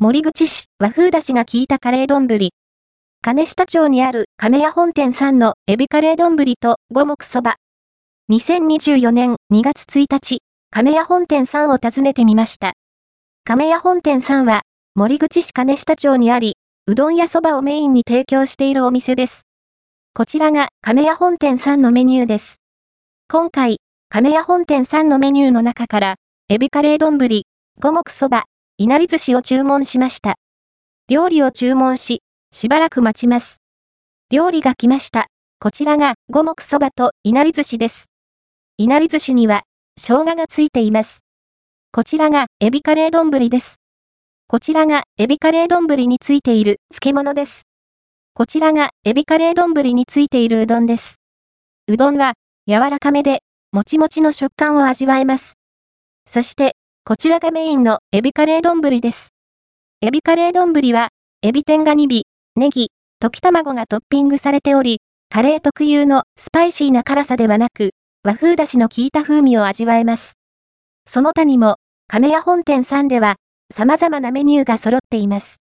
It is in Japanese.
森口市和風だしが効いたカレー丼。金下町にある亀屋本店さんのエビカレー丼と五目そば。2024年2月1日、亀屋本店さんを訪ねてみました。亀屋本店さんは、森口市金下町にあり、うどんやそばをメインに提供しているお店です。こちらが亀屋本店さんのメニューです。今回、亀屋本店さんのメニューの中から、エビカレー丼、五目そば、いなり寿司を注文しました。料理を注文し、しばらく待ちます。料理が来ました。こちらが五目そばといなり寿司です。いなり寿司には生姜がついています。こちらがエビカレー丼です。こちらがエビカレー丼についている漬物です。こちらがエビカレー丼についているうどんです。うどんは柔らかめでもちもちの食感を味わえます。そしてこちらがメインのエビカレー丼です。エビカレー丼は、エビ天が2尾、ネギ、溶き卵がトッピングされており、カレー特有のスパイシーな辛さではなく、和風だしの効いた風味を味わえます。その他にも、亀屋本店さんでは、様々なメニューが揃っています。